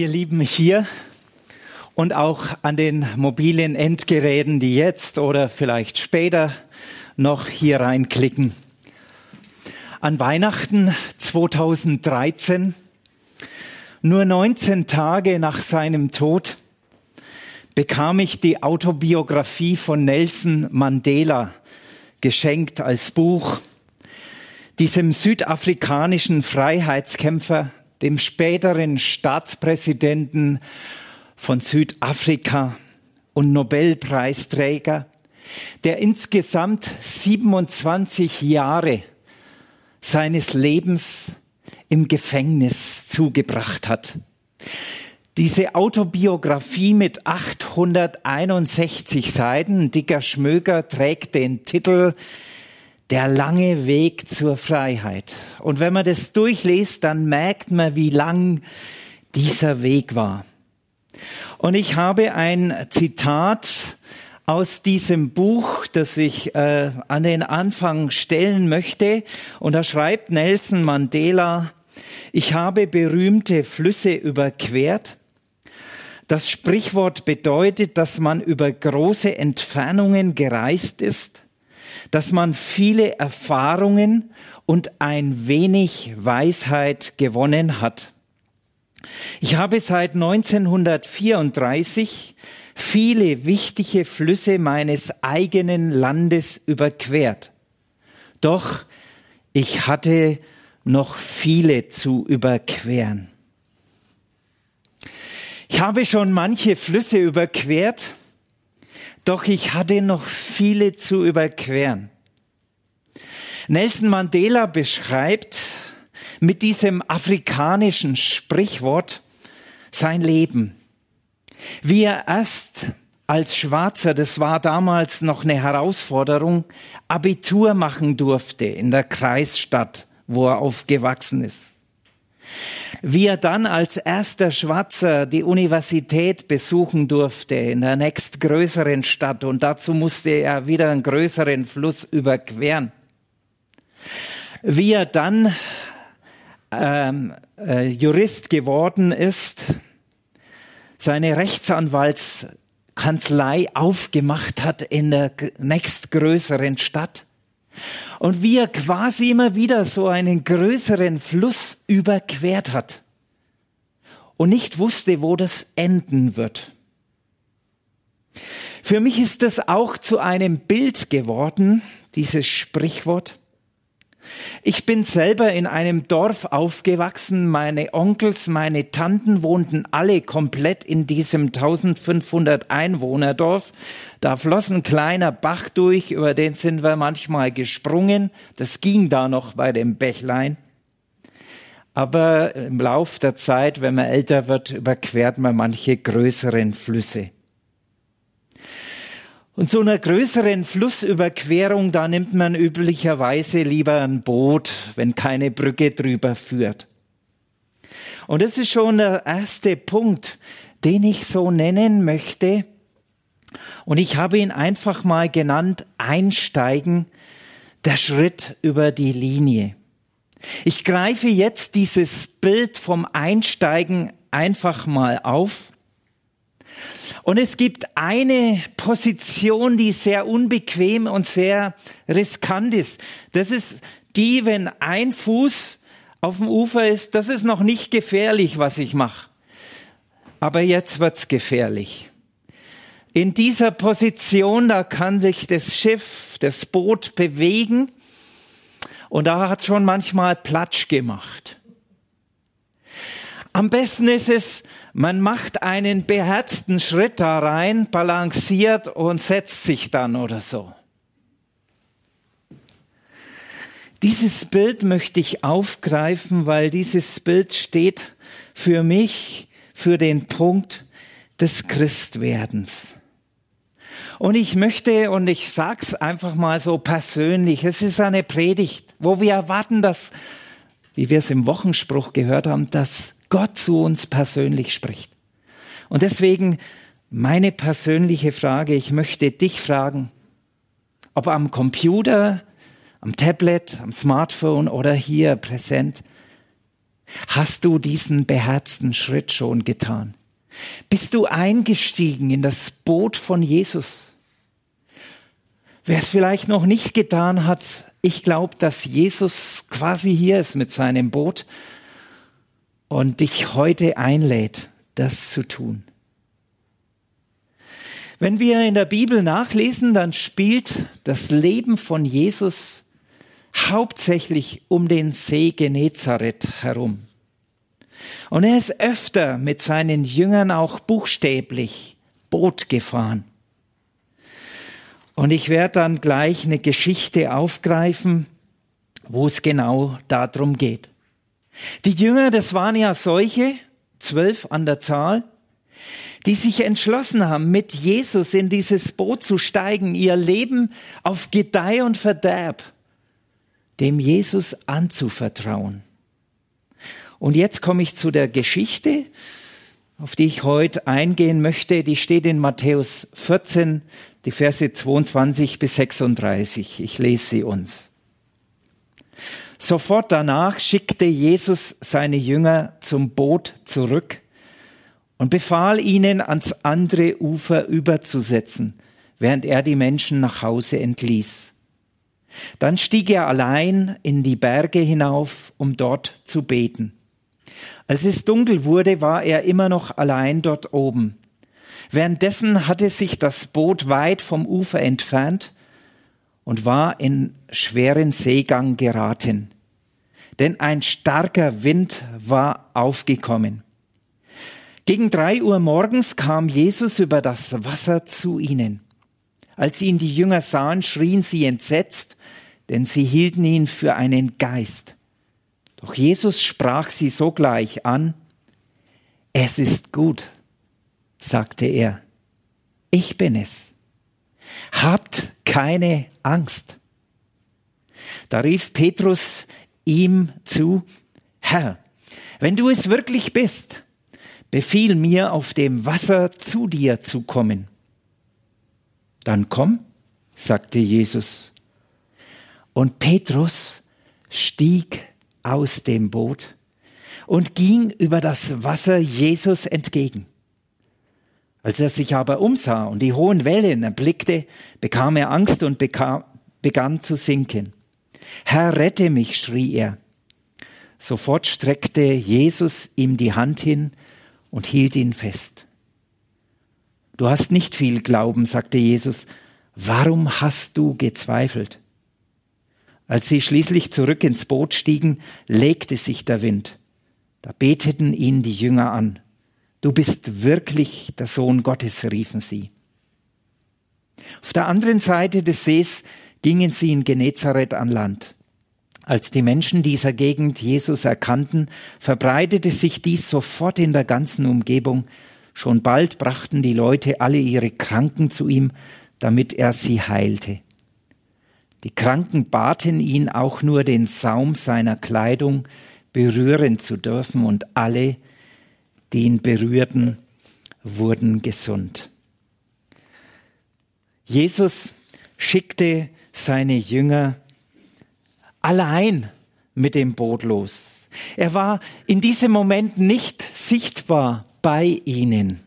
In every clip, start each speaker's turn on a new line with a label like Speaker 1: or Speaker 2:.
Speaker 1: Ihr Lieben hier und auch an den mobilen Endgeräten, die jetzt oder vielleicht später noch hier reinklicken. An Weihnachten 2013, nur 19 Tage nach seinem Tod, bekam ich die Autobiografie von Nelson Mandela geschenkt als Buch, diesem südafrikanischen Freiheitskämpfer, dem späteren Staatspräsidenten von Südafrika und Nobelpreisträger, der insgesamt 27 Jahre seines Lebens im Gefängnis zugebracht hat. Diese Autobiografie mit 861 Seiten, dicker Schmöger, trägt den Titel der lange Weg zur Freiheit. Und wenn man das durchliest, dann merkt man, wie lang dieser Weg war. Und ich habe ein Zitat aus diesem Buch, das ich äh, an den Anfang stellen möchte. Und da schreibt Nelson Mandela, ich habe berühmte Flüsse überquert. Das Sprichwort bedeutet, dass man über große Entfernungen gereist ist dass man viele Erfahrungen und ein wenig Weisheit gewonnen hat. Ich habe seit 1934 viele wichtige Flüsse meines eigenen Landes überquert. Doch ich hatte noch viele zu überqueren. Ich habe schon manche Flüsse überquert, doch ich hatte noch viele zu überqueren. Nelson Mandela beschreibt mit diesem afrikanischen Sprichwort sein Leben. Wie er erst als Schwarzer, das war damals noch eine Herausforderung, Abitur machen durfte in der Kreisstadt, wo er aufgewachsen ist. Wie er dann als erster Schwarzer die Universität besuchen durfte in der nächstgrößeren Stadt und dazu musste er wieder einen größeren Fluss überqueren. Wie er dann ähm, äh, Jurist geworden ist, seine Rechtsanwaltskanzlei aufgemacht hat in der nächstgrößeren Stadt und wie er quasi immer wieder so einen größeren Fluss überquert hat und nicht wusste, wo das enden wird. Für mich ist das auch zu einem Bild geworden, dieses Sprichwort. Ich bin selber in einem Dorf aufgewachsen. Meine Onkels, meine Tanten wohnten alle komplett in diesem 1500 Einwohnerdorf. Da floss ein kleiner Bach durch, über den sind wir manchmal gesprungen. Das ging da noch bei dem Bächlein. Aber im Lauf der Zeit, wenn man älter wird, überquert man manche größeren Flüsse. Und so einer größeren Flussüberquerung, da nimmt man üblicherweise lieber ein Boot, wenn keine Brücke drüber führt. Und das ist schon der erste Punkt, den ich so nennen möchte. Und ich habe ihn einfach mal genannt, einsteigen, der Schritt über die Linie. Ich greife jetzt dieses Bild vom Einsteigen einfach mal auf und es gibt eine Position, die sehr unbequem und sehr riskant ist. Das ist die, wenn ein Fuß auf dem Ufer ist, das ist noch nicht gefährlich, was ich mache. Aber jetzt wird's gefährlich. In dieser Position, da kann sich das Schiff, das Boot bewegen und da hat schon manchmal Platsch gemacht. Am besten ist es, man macht einen beherzten Schritt da rein, balanciert und setzt sich dann oder so. Dieses Bild möchte ich aufgreifen, weil dieses Bild steht für mich für den Punkt des Christwerdens. Und ich möchte, und ich sag's einfach mal so persönlich, es ist eine Predigt, wo wir erwarten, dass, wie wir es im Wochenspruch gehört haben, dass Gott zu uns persönlich spricht. Und deswegen meine persönliche Frage, ich möchte dich fragen, ob am Computer, am Tablet, am Smartphone oder hier präsent, Hast du diesen beherzten Schritt schon getan? Bist du eingestiegen in das Boot von Jesus? Wer es vielleicht noch nicht getan hat, ich glaube, dass Jesus quasi hier ist mit seinem Boot und dich heute einlädt, das zu tun. Wenn wir in der Bibel nachlesen, dann spielt das Leben von Jesus hauptsächlich um den See Genezareth herum. Und er ist öfter mit seinen Jüngern auch buchstäblich Boot gefahren. Und ich werde dann gleich eine Geschichte aufgreifen, wo es genau darum geht. Die Jünger, das waren ja solche, zwölf an der Zahl, die sich entschlossen haben, mit Jesus in dieses Boot zu steigen, ihr Leben auf Gedeih und Verderb dem Jesus anzuvertrauen. Und jetzt komme ich zu der Geschichte, auf die ich heute eingehen möchte. Die steht in Matthäus 14, die Verse 22 bis 36. Ich lese sie uns. Sofort danach schickte Jesus seine Jünger zum Boot zurück und befahl ihnen, ans andere Ufer überzusetzen, während er die Menschen nach Hause entließ. Dann stieg er allein in die Berge hinauf, um dort zu beten. Als es dunkel wurde, war er immer noch allein dort oben. Währenddessen hatte sich das Boot weit vom Ufer entfernt und war in schweren Seegang geraten. Denn ein starker Wind war aufgekommen. Gegen drei Uhr morgens kam Jesus über das Wasser zu ihnen. Als ihn die Jünger sahen, schrien sie entsetzt, denn sie hielten ihn für einen Geist. Doch Jesus sprach sie sogleich an, es ist gut, sagte er, ich bin es. Habt keine Angst. Da rief Petrus ihm zu, Herr, wenn du es wirklich bist, befiehl mir, auf dem Wasser zu dir zu kommen. Dann komm, sagte Jesus. Und Petrus stieg aus dem Boot und ging über das Wasser Jesus entgegen. Als er sich aber umsah und die hohen Wellen erblickte, bekam er Angst und bekam, begann zu sinken. Herr, rette mich, schrie er. Sofort streckte Jesus ihm die Hand hin und hielt ihn fest. Du hast nicht viel Glauben, sagte Jesus. Warum hast du gezweifelt? Als sie schließlich zurück ins Boot stiegen, legte sich der Wind. Da beteten ihn die Jünger an. Du bist wirklich der Sohn Gottes, riefen sie. Auf der anderen Seite des Sees gingen sie in Genezareth an Land. Als die Menschen dieser Gegend Jesus erkannten, verbreitete sich dies sofort in der ganzen Umgebung. Schon bald brachten die Leute alle ihre Kranken zu ihm, damit er sie heilte. Die Kranken baten ihn auch nur den Saum seiner Kleidung berühren zu dürfen und alle, die ihn berührten, wurden gesund. Jesus schickte seine Jünger allein mit dem Boot los. Er war in diesem Moment nicht sichtbar bei ihnen.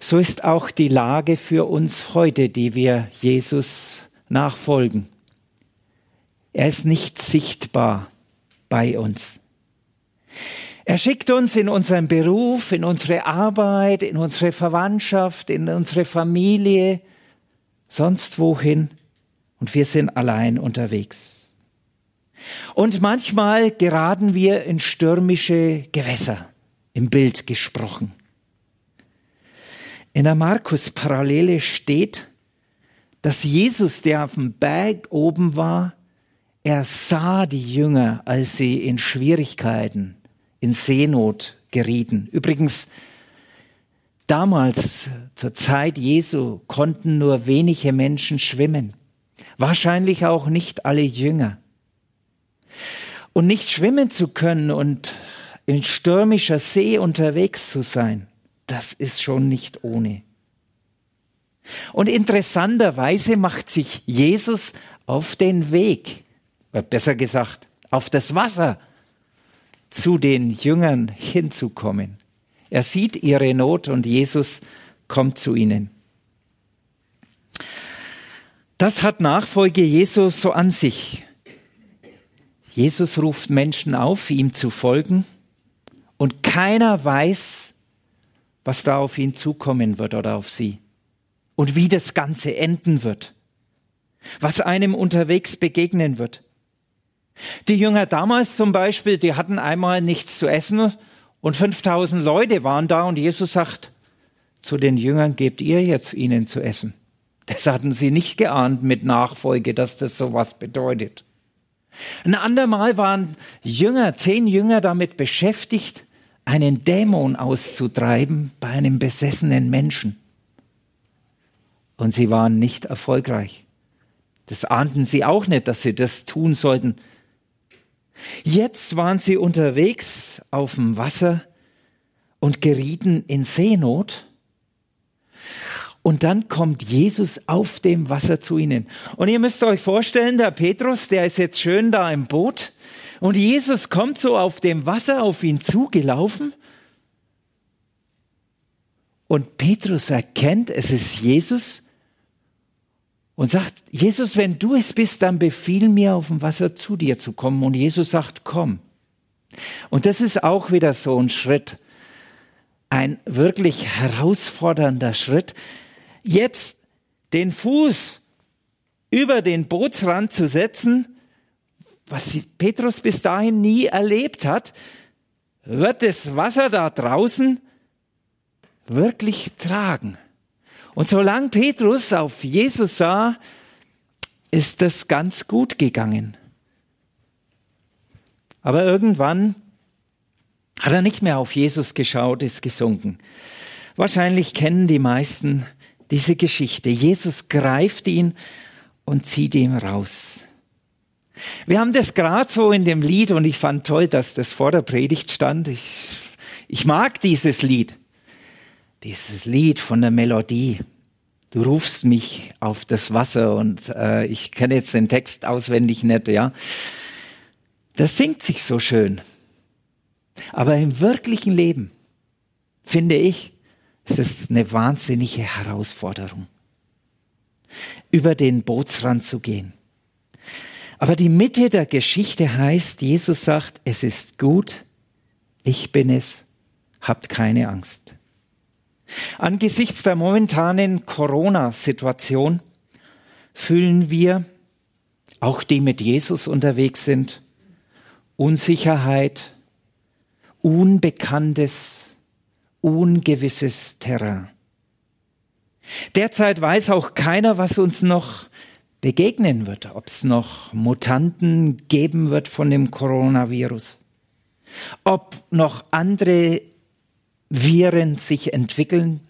Speaker 1: So ist auch die Lage für uns heute, die wir Jesus nachfolgen. Er ist nicht sichtbar bei uns. Er schickt uns in unseren Beruf, in unsere Arbeit, in unsere Verwandtschaft, in unsere Familie, sonst wohin und wir sind allein unterwegs. Und manchmal geraten wir in stürmische Gewässer, im Bild gesprochen. In der Markus-Parallele steht, dass Jesus, der auf dem Berg oben war, er sah die Jünger, als sie in Schwierigkeiten, in Seenot gerieten. Übrigens, damals, zur Zeit Jesu, konnten nur wenige Menschen schwimmen. Wahrscheinlich auch nicht alle Jünger. Und nicht schwimmen zu können und in stürmischer See unterwegs zu sein, das ist schon nicht ohne. Und interessanterweise macht sich Jesus auf den Weg, besser gesagt, auf das Wasser, zu den Jüngern hinzukommen. Er sieht ihre Not und Jesus kommt zu ihnen. Das hat Nachfolge Jesus so an sich. Jesus ruft Menschen auf, ihm zu folgen, und keiner weiß, was da auf ihn zukommen wird oder auf sie und wie das Ganze enden wird, was einem unterwegs begegnen wird. Die Jünger damals zum Beispiel, die hatten einmal nichts zu essen und 5000 Leute waren da und Jesus sagt zu den Jüngern, gebt ihr jetzt ihnen zu essen. Das hatten sie nicht geahnt mit Nachfolge, dass das sowas bedeutet. Ein andermal waren Jünger, zehn Jünger damit beschäftigt, einen Dämon auszutreiben bei einem besessenen Menschen. Und sie waren nicht erfolgreich. Das ahnten sie auch nicht, dass sie das tun sollten. Jetzt waren sie unterwegs auf dem Wasser und gerieten in Seenot. Und dann kommt Jesus auf dem Wasser zu ihnen. Und ihr müsst euch vorstellen, der Petrus, der ist jetzt schön da im Boot. Und Jesus kommt so auf dem Wasser auf ihn zugelaufen. Und Petrus erkennt, es ist Jesus und sagt, Jesus, wenn du es bist, dann befiehl mir auf dem Wasser zu dir zu kommen. Und Jesus sagt, komm. Und das ist auch wieder so ein Schritt, ein wirklich herausfordernder Schritt, jetzt den Fuß über den Bootsrand zu setzen, was Petrus bis dahin nie erlebt hat, wird das Wasser da draußen wirklich tragen. Und solange Petrus auf Jesus sah, ist das ganz gut gegangen. Aber irgendwann hat er nicht mehr auf Jesus geschaut, ist gesunken. Wahrscheinlich kennen die meisten diese Geschichte. Jesus greift ihn und zieht ihn raus. Wir haben das gerade so in dem Lied und ich fand toll, dass das vor der Predigt stand. Ich, ich mag dieses Lied. Dieses Lied von der Melodie. Du rufst mich auf das Wasser und äh, ich kenne jetzt den Text auswendig nicht, ja. Das singt sich so schön. Aber im wirklichen Leben, finde ich, es ist eine wahnsinnige Herausforderung, über den Bootsrand zu gehen. Aber die Mitte der Geschichte heißt, Jesus sagt, es ist gut, ich bin es, habt keine Angst. Angesichts der momentanen Corona-Situation fühlen wir, auch die mit Jesus unterwegs sind, Unsicherheit, Unbekanntes, ungewisses Terrain. Derzeit weiß auch keiner, was uns noch begegnen wird, ob es noch Mutanten geben wird von dem Coronavirus, ob noch andere Viren sich entwickeln.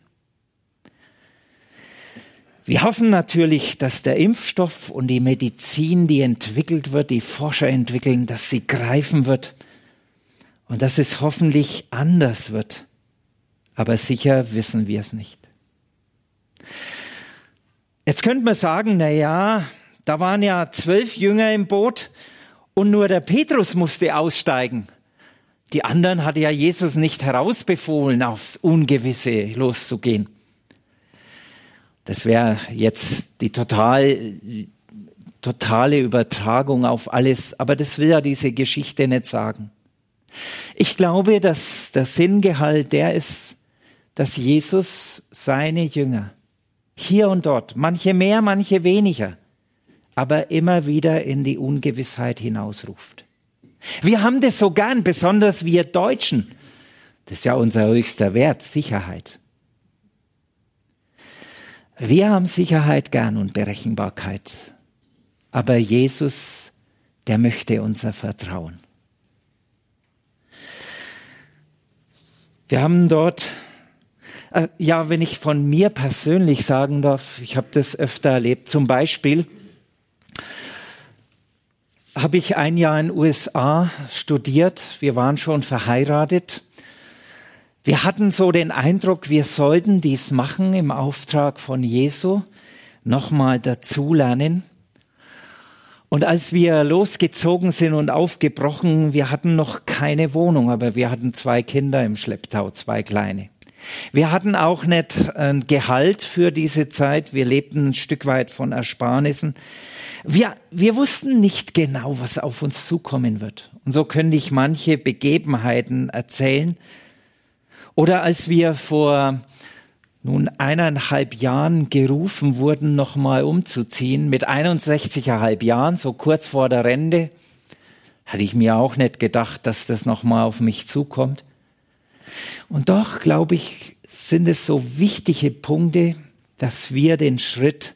Speaker 1: Wir hoffen natürlich, dass der Impfstoff und die Medizin, die entwickelt wird, die Forscher entwickeln, dass sie greifen wird und dass es hoffentlich anders wird aber sicher wissen wir es nicht. Jetzt könnte man sagen, na ja, da waren ja zwölf Jünger im Boot und nur der Petrus musste aussteigen. Die anderen hatte ja Jesus nicht herausbefohlen, aufs Ungewisse loszugehen. Das wäre jetzt die total, totale Übertragung auf alles, aber das will ja diese Geschichte nicht sagen. Ich glaube, dass der Sinngehalt der ist, dass Jesus seine Jünger hier und dort, manche mehr, manche weniger, aber immer wieder in die Ungewissheit hinausruft. Wir haben das so gern, besonders wir Deutschen. Das ist ja unser höchster Wert, Sicherheit. Wir haben Sicherheit gern und Berechenbarkeit. Aber Jesus, der möchte unser Vertrauen. Wir haben dort äh, ja, wenn ich von mir persönlich sagen darf, ich habe das öfter erlebt. Zum Beispiel habe ich ein Jahr in den USA studiert. Wir waren schon verheiratet. Wir hatten so den Eindruck, wir sollten dies machen im Auftrag von Jesu, nochmal dazulernen. Und als wir losgezogen sind und aufgebrochen, wir hatten noch keine Wohnung, aber wir hatten zwei Kinder im Schlepptau, zwei kleine. Wir hatten auch nicht ein Gehalt für diese Zeit. Wir lebten ein Stück weit von Ersparnissen. Wir, wir wussten nicht genau, was auf uns zukommen wird. Und so könnte ich manche Begebenheiten erzählen. Oder als wir vor nun eineinhalb Jahren gerufen wurden, nochmal umzuziehen, mit 61,5 Jahren, so kurz vor der Rente, hatte ich mir auch nicht gedacht, dass das nochmal auf mich zukommt. Und doch, glaube ich, sind es so wichtige Punkte, dass wir den Schritt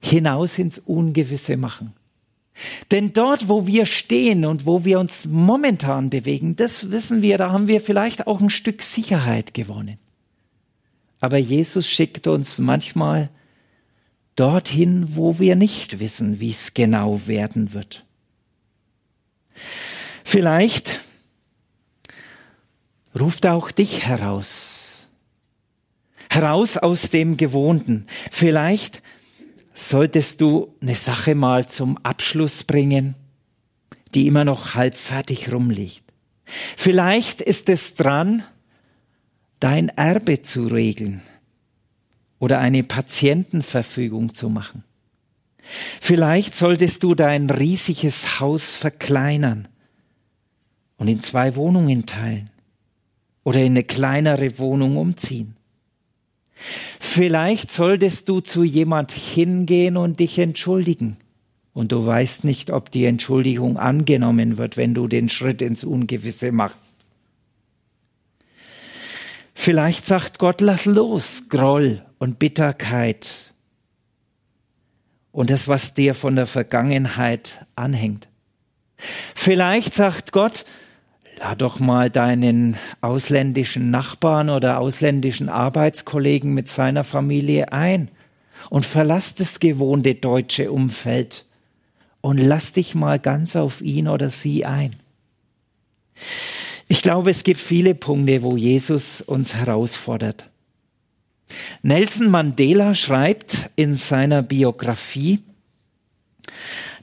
Speaker 1: hinaus ins Ungewisse machen. Denn dort, wo wir stehen und wo wir uns momentan bewegen, das wissen wir, da haben wir vielleicht auch ein Stück Sicherheit gewonnen. Aber Jesus schickt uns manchmal dorthin, wo wir nicht wissen, wie es genau werden wird. Vielleicht ruft auch dich heraus. Heraus aus dem Gewohnten. Vielleicht solltest du eine Sache mal zum Abschluss bringen, die immer noch halb fertig rumliegt. Vielleicht ist es dran, dein Erbe zu regeln oder eine Patientenverfügung zu machen. Vielleicht solltest du dein riesiges Haus verkleinern und in zwei Wohnungen teilen oder in eine kleinere Wohnung umziehen. Vielleicht solltest du zu jemand hingehen und dich entschuldigen. Und du weißt nicht, ob die Entschuldigung angenommen wird, wenn du den Schritt ins Ungewisse machst. Vielleicht sagt Gott, lass los, Groll und Bitterkeit und das, was dir von der Vergangenheit anhängt. Vielleicht sagt Gott, lad doch mal deinen ausländischen Nachbarn oder ausländischen Arbeitskollegen mit seiner Familie ein und verlass das gewohnte deutsche Umfeld und lass dich mal ganz auf ihn oder sie ein. Ich glaube, es gibt viele Punkte, wo Jesus uns herausfordert. Nelson Mandela schreibt in seiner Biografie,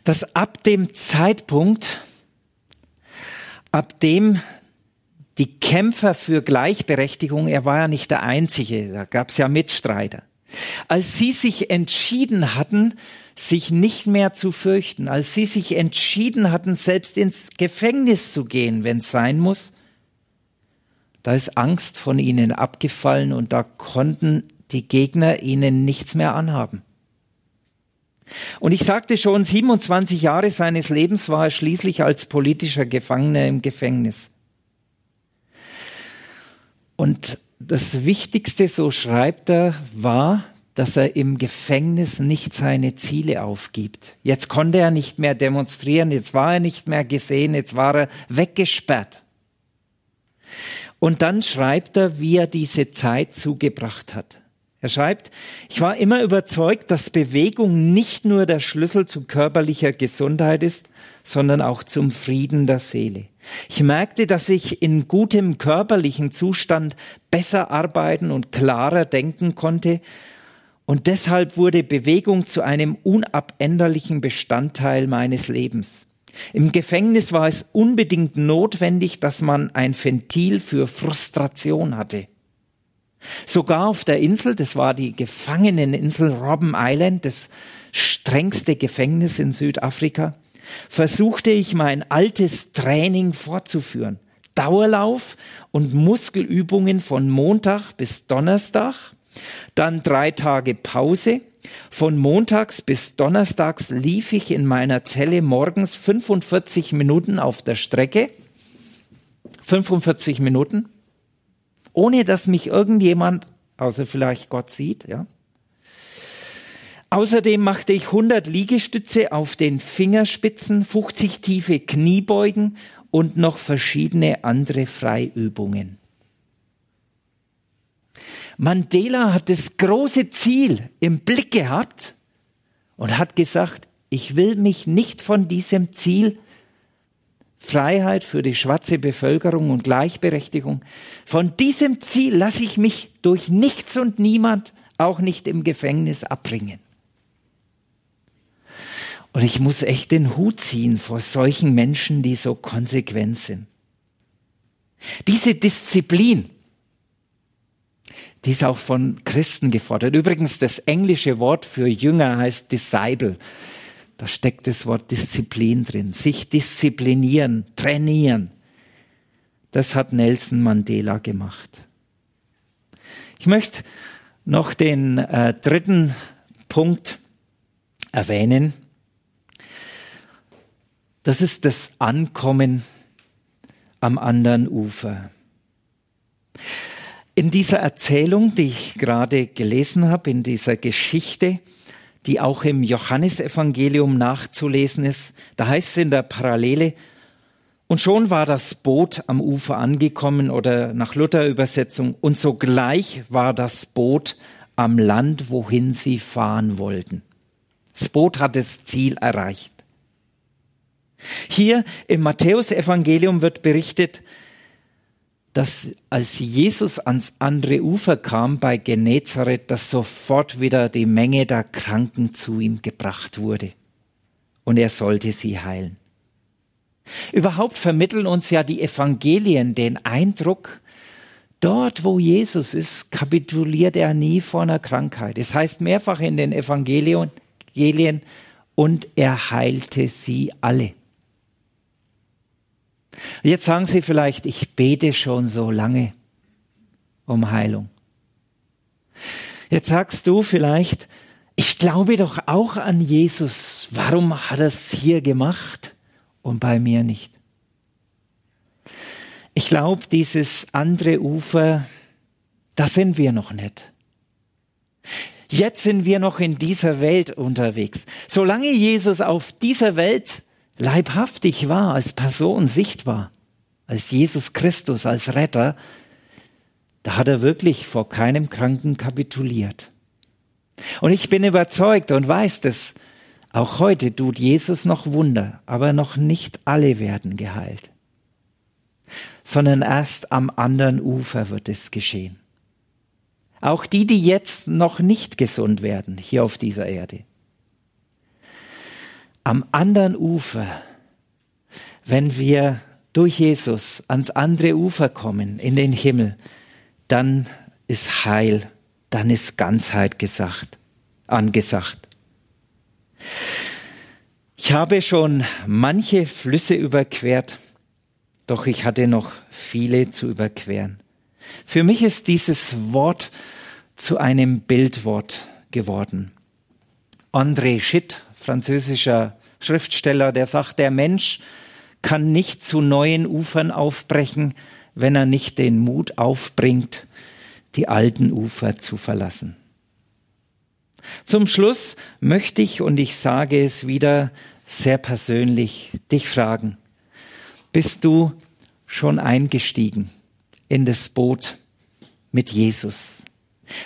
Speaker 1: dass ab dem Zeitpunkt, ab dem die Kämpfer für Gleichberechtigung, er war ja nicht der Einzige, da gab es ja Mitstreiter, als sie sich entschieden hatten, sich nicht mehr zu fürchten, als sie sich entschieden hatten, selbst ins Gefängnis zu gehen, wenn es sein muss, da ist Angst von ihnen abgefallen und da konnten die Gegner ihnen nichts mehr anhaben. Und ich sagte schon, 27 Jahre seines Lebens war er schließlich als politischer Gefangener im Gefängnis. Und das Wichtigste, so schreibt er, war, dass er im Gefängnis nicht seine Ziele aufgibt. Jetzt konnte er nicht mehr demonstrieren, jetzt war er nicht mehr gesehen, jetzt war er weggesperrt. Und dann schreibt er, wie er diese Zeit zugebracht hat. Er schreibt, ich war immer überzeugt, dass Bewegung nicht nur der Schlüssel zu körperlicher Gesundheit ist, sondern auch zum Frieden der Seele. Ich merkte, dass ich in gutem körperlichen Zustand besser arbeiten und klarer denken konnte, und deshalb wurde Bewegung zu einem unabänderlichen Bestandteil meines Lebens. Im Gefängnis war es unbedingt notwendig, dass man ein Ventil für Frustration hatte. Sogar auf der Insel, das war die Gefangeneninsel Robben Island, das strengste Gefängnis in Südafrika, versuchte ich mein altes Training fortzuführen. Dauerlauf und Muskelübungen von Montag bis Donnerstag, dann drei Tage Pause, von montags bis donnerstags lief ich in meiner Zelle morgens 45 Minuten auf der Strecke. 45 Minuten. Ohne dass mich irgendjemand, außer vielleicht Gott sieht, ja. Außerdem machte ich 100 Liegestütze auf den Fingerspitzen, 50 tiefe Kniebeugen und noch verschiedene andere Freiübungen. Mandela hat das große Ziel im Blick gehabt und hat gesagt, ich will mich nicht von diesem Ziel Freiheit für die schwarze Bevölkerung und Gleichberechtigung, von diesem Ziel lasse ich mich durch nichts und niemand, auch nicht im Gefängnis, abbringen. Und ich muss echt den Hut ziehen vor solchen Menschen, die so konsequent sind. Diese Disziplin, die ist auch von Christen gefordert. Übrigens, das englische Wort für Jünger heißt Disciple. Da steckt das Wort Disziplin drin. Sich disziplinieren, trainieren. Das hat Nelson Mandela gemacht. Ich möchte noch den äh, dritten Punkt erwähnen. Das ist das Ankommen am anderen Ufer. In dieser Erzählung, die ich gerade gelesen habe, in dieser Geschichte, die auch im Johannesevangelium nachzulesen ist, da heißt es in der Parallele, und schon war das Boot am Ufer angekommen oder nach Luther Übersetzung, und sogleich war das Boot am Land, wohin sie fahren wollten. Das Boot hat das Ziel erreicht. Hier im Matthäusevangelium wird berichtet, dass als Jesus ans andere Ufer kam bei Genezareth, dass sofort wieder die Menge der Kranken zu ihm gebracht wurde und er sollte sie heilen. Überhaupt vermitteln uns ja die Evangelien den Eindruck, dort wo Jesus ist, kapituliert er nie vor einer Krankheit. Es heißt mehrfach in den Evangelien, und er heilte sie alle. Jetzt sagen Sie vielleicht, ich bete schon so lange um Heilung. Jetzt sagst du vielleicht, ich glaube doch auch an Jesus. Warum hat er es hier gemacht und bei mir nicht? Ich glaube, dieses andere Ufer, da sind wir noch nicht. Jetzt sind wir noch in dieser Welt unterwegs. Solange Jesus auf dieser Welt leibhaftig war, als Person sichtbar, als Jesus Christus, als Retter, da hat er wirklich vor keinem Kranken kapituliert. Und ich bin überzeugt und weiß dass auch heute tut Jesus noch Wunder, aber noch nicht alle werden geheilt, sondern erst am anderen Ufer wird es geschehen. Auch die, die jetzt noch nicht gesund werden hier auf dieser Erde am anderen Ufer, wenn wir durch Jesus ans andere Ufer kommen, in den Himmel, dann ist Heil, dann ist Ganzheit gesagt, angesagt. Ich habe schon manche Flüsse überquert, doch ich hatte noch viele zu überqueren. Für mich ist dieses Wort zu einem Bildwort geworden. André Schitt französischer Schriftsteller, der sagt, der Mensch kann nicht zu neuen Ufern aufbrechen, wenn er nicht den Mut aufbringt, die alten Ufer zu verlassen. Zum Schluss möchte ich, und ich sage es wieder sehr persönlich, dich fragen, bist du schon eingestiegen in das Boot mit Jesus?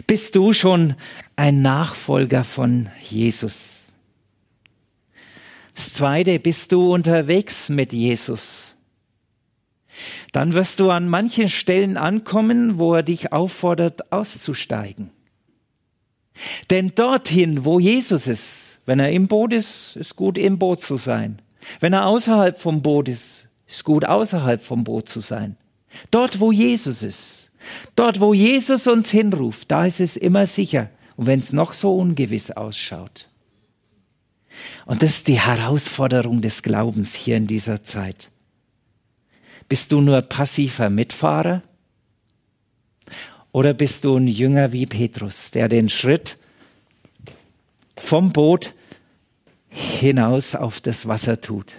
Speaker 1: Bist du schon ein Nachfolger von Jesus? Das zweite, bist du unterwegs mit Jesus? Dann wirst du an manchen Stellen ankommen, wo er dich auffordert, auszusteigen. Denn dorthin, wo Jesus ist, wenn er im Boot ist, ist gut im Boot zu sein. Wenn er außerhalb vom Boot ist, ist gut außerhalb vom Boot zu sein. Dort, wo Jesus ist, dort, wo Jesus uns hinruft, da ist es immer sicher. Und wenn es noch so ungewiss ausschaut. Und das ist die Herausforderung des Glaubens hier in dieser Zeit. Bist du nur passiver Mitfahrer? Oder bist du ein Jünger wie Petrus, der den Schritt vom Boot hinaus auf das Wasser tut?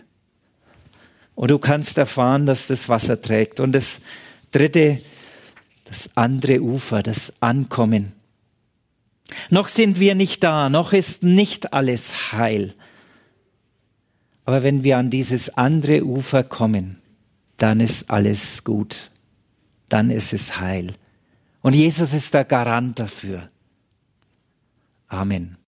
Speaker 1: Und du kannst erfahren, dass das Wasser trägt. Und das dritte, das andere Ufer, das Ankommen. Noch sind wir nicht da, noch ist nicht alles heil. Aber wenn wir an dieses andere Ufer kommen, dann ist alles gut. Dann ist es heil. Und Jesus ist der Garant dafür. Amen.